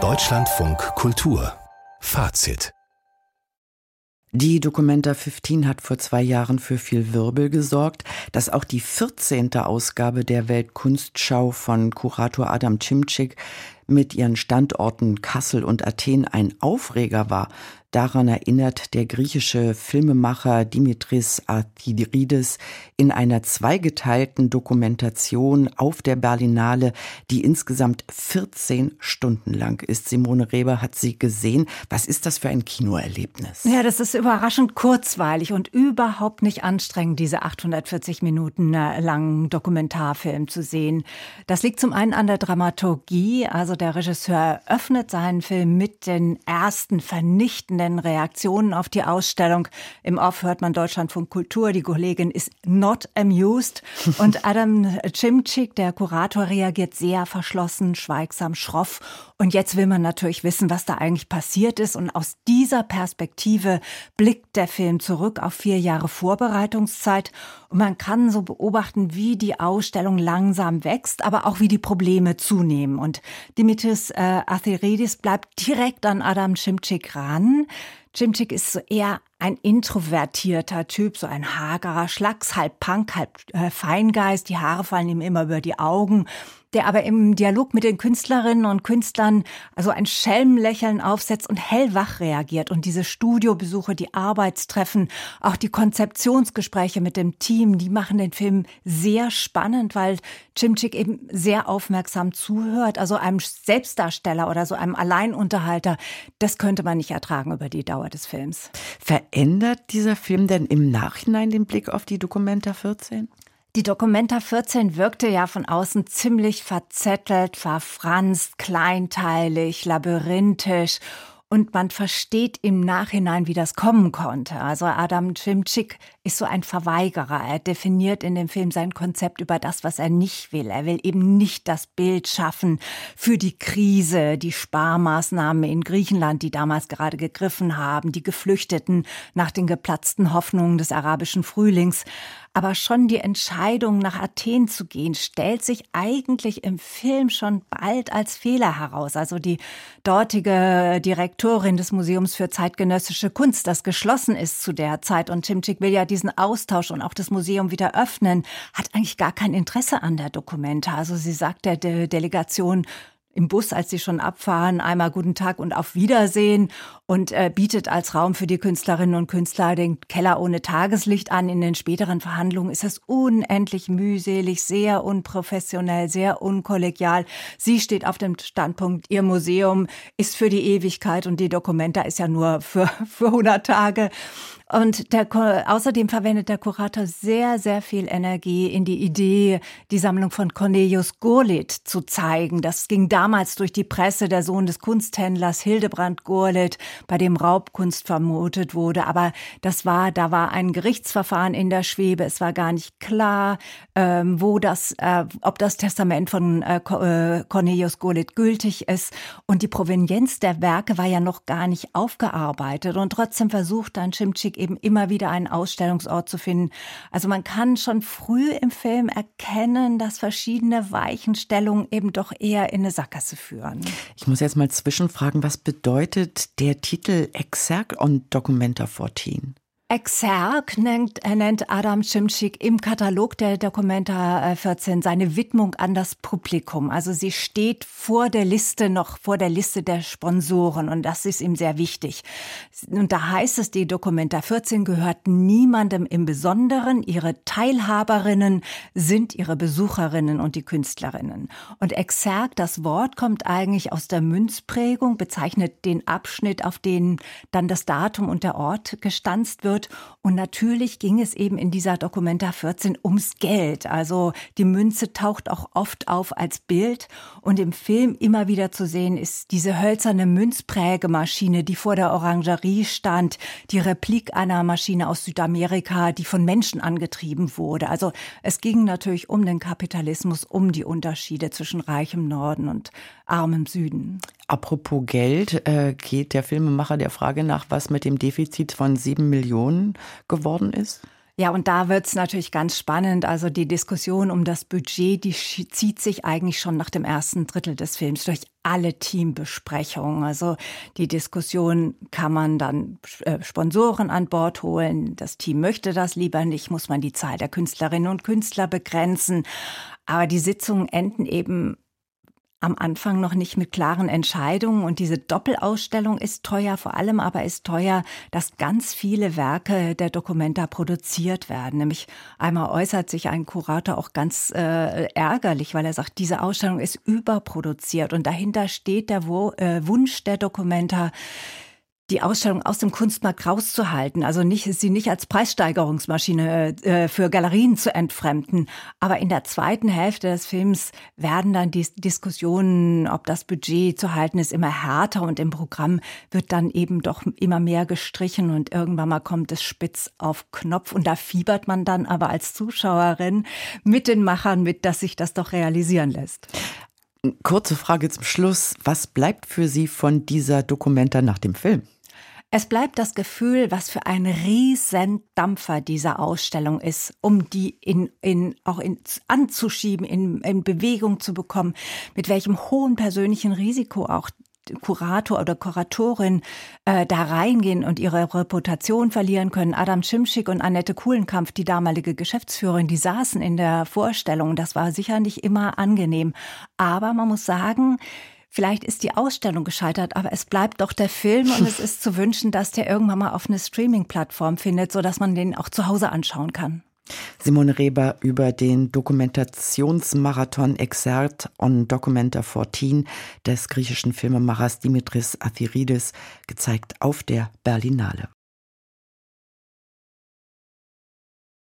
Deutschlandfunk Kultur Fazit die Documenta 15 hat vor zwei Jahren für viel Wirbel gesorgt, dass auch die 14. Ausgabe der Weltkunstschau von Kurator Adam Cimcik mit ihren Standorten Kassel und Athen ein Aufreger war, Daran erinnert der griechische Filmemacher Dimitris Artidirides in einer zweigeteilten Dokumentation auf der Berlinale, die insgesamt 14 Stunden lang ist. Simone Reber hat sie gesehen. Was ist das für ein Kinoerlebnis? Ja, das ist überraschend kurzweilig und überhaupt nicht anstrengend, diese 840 Minuten äh, langen Dokumentarfilm zu sehen. Das liegt zum einen an der Dramaturgie, also der Regisseur öffnet seinen Film mit den ersten vernichtenden vernichtenden Reaktionen auf die Ausstellung. Im Off hört man Deutschlandfunk Kultur. Die Kollegin ist not amused. Und Adam Cimcik, der Kurator, reagiert sehr verschlossen, schweigsam, schroff. Und jetzt will man natürlich wissen, was da eigentlich passiert ist. Und aus dieser Perspektive blickt der Film zurück auf vier Jahre Vorbereitungszeit. Und man kann so beobachten, wie die Ausstellung langsam wächst, aber auch wie die Probleme zunehmen. Und Dimitris äh, Atheridis bleibt direkt an Adam Cimcik ran. Cimcik ist so eher ein introvertierter Typ, so ein hagerer Schlacks, halb Punk, halb äh, Feingeist. Die Haare fallen ihm immer über die Augen der aber im Dialog mit den Künstlerinnen und Künstlern also ein Schelmlächeln aufsetzt und hellwach reagiert. Und diese Studiobesuche, die Arbeitstreffen, auch die Konzeptionsgespräche mit dem Team, die machen den Film sehr spannend, weil Chimchik eben sehr aufmerksam zuhört. Also einem Selbstdarsteller oder so einem Alleinunterhalter, das könnte man nicht ertragen über die Dauer des Films. Verändert dieser Film denn im Nachhinein den Blick auf die Dokumenta 14? Die Documenta 14 wirkte ja von außen ziemlich verzettelt, verfranst, kleinteilig, labyrinthisch und man versteht im Nachhinein, wie das kommen konnte. Also Adam Cimcik ist so ein Verweigerer. Er definiert in dem Film sein Konzept über das, was er nicht will. Er will eben nicht das Bild schaffen für die Krise, die Sparmaßnahmen in Griechenland, die damals gerade gegriffen haben, die Geflüchteten nach den geplatzten Hoffnungen des arabischen Frühlings. Aber schon die Entscheidung, nach Athen zu gehen, stellt sich eigentlich im Film schon bald als Fehler heraus. Also die dortige Direktorin des Museums für zeitgenössische Kunst, das geschlossen ist zu der Zeit und Cimcik will ja diesen Austausch und auch das Museum wieder öffnen, hat eigentlich gar kein Interesse an der Dokumente. Also sie sagt der De Delegation, im Bus, als sie schon abfahren, einmal guten Tag und auf Wiedersehen und äh, bietet als Raum für die Künstlerinnen und Künstler den Keller ohne Tageslicht an. In den späteren Verhandlungen ist es unendlich mühselig, sehr unprofessionell, sehr unkollegial. Sie steht auf dem Standpunkt, ihr Museum ist für die Ewigkeit und die Dokumenta ist ja nur für, für 100 Tage. Und der, außerdem verwendet der Kurator sehr, sehr viel Energie in die Idee, die Sammlung von Cornelius Gurlitt zu zeigen. Das ging damals durch die Presse, der Sohn des Kunsthändlers Hildebrand Gurlitt, bei dem Raubkunst vermutet wurde. Aber das war, da war ein Gerichtsverfahren in der Schwebe. Es war gar nicht klar, ähm, wo das, äh, ob das Testament von äh, äh Cornelius Gurlitt gültig ist. Und die Provenienz der Werke war ja noch gar nicht aufgearbeitet. Und trotzdem versucht dann Chimchik eben immer wieder einen Ausstellungsort zu finden. Also man kann schon früh im Film erkennen, dass verschiedene Weichenstellungen eben doch eher in eine Sackgasse führen. Ich muss jetzt mal zwischenfragen, was bedeutet der Titel Exerct on Documenta 14? Exerg nennt, nennt Adam Cimcik im Katalog der Documenta 14 seine Widmung an das Publikum. Also sie steht vor der Liste, noch vor der Liste der Sponsoren und das ist ihm sehr wichtig. Und da heißt es, die Documenta 14 gehört niemandem im Besonderen. Ihre Teilhaberinnen sind ihre Besucherinnen und die Künstlerinnen. Und Exerg, das Wort kommt eigentlich aus der Münzprägung, bezeichnet den Abschnitt, auf den dann das Datum und der Ort gestanzt wird wird. Und natürlich ging es eben in dieser Dokumenta 14 ums Geld. Also die Münze taucht auch oft auf als Bild. Und im Film immer wieder zu sehen ist diese hölzerne Münzprägemaschine, die vor der Orangerie stand, die Replik einer Maschine aus Südamerika, die von Menschen angetrieben wurde. Also es ging natürlich um den Kapitalismus, um die Unterschiede zwischen reichem Norden und armem Süden. Apropos Geld, äh, geht der Filmemacher der Frage nach, was mit dem Defizit von sieben Millionen geworden ist? Ja, und da wird's natürlich ganz spannend. Also die Diskussion um das Budget, die zieht sich eigentlich schon nach dem ersten Drittel des Films durch alle Teambesprechungen. Also die Diskussion, kann man dann äh, Sponsoren an Bord holen? Das Team möchte das lieber nicht. Muss man die Zahl der Künstlerinnen und Künstler begrenzen? Aber die Sitzungen enden eben am Anfang noch nicht mit klaren Entscheidungen. Und diese Doppelausstellung ist teuer, vor allem aber ist teuer, dass ganz viele Werke der Dokumenta produziert werden. Nämlich einmal äußert sich ein Kurator auch ganz äh, ärgerlich, weil er sagt, diese Ausstellung ist überproduziert. Und dahinter steht der äh, Wunsch der Dokumenta, die Ausstellung aus dem Kunstmarkt rauszuhalten, also nicht, sie nicht als Preissteigerungsmaschine äh, für Galerien zu entfremden. Aber in der zweiten Hälfte des Films werden dann die Diskussionen, ob das Budget zu halten ist, immer härter und im Programm wird dann eben doch immer mehr gestrichen und irgendwann mal kommt es spitz auf Knopf und da fiebert man dann aber als Zuschauerin mit den Machern mit, dass sich das doch realisieren lässt. Kurze Frage zum Schluss. Was bleibt für Sie von dieser Dokumenta nach dem Film? Es bleibt das Gefühl, was für ein Riesendampfer diese Ausstellung ist, um die in, in, auch in, anzuschieben, in, in Bewegung zu bekommen, mit welchem hohen persönlichen Risiko auch Kurator oder Kuratorin äh, da reingehen und ihre Reputation verlieren können. Adam Schimschick und Annette Kuhlenkampf, die damalige Geschäftsführerin, die saßen in der Vorstellung. Das war sicher nicht immer angenehm. Aber man muss sagen, Vielleicht ist die Ausstellung gescheitert, aber es bleibt doch der Film und es ist zu wünschen, dass der irgendwann mal auf eine Streaming-Plattform findet, sodass man den auch zu Hause anschauen kann. Simone Reber über den Dokumentationsmarathon Exert on Documenta 14 des griechischen Filmemachers Dimitris Athiridis, gezeigt auf der Berlinale.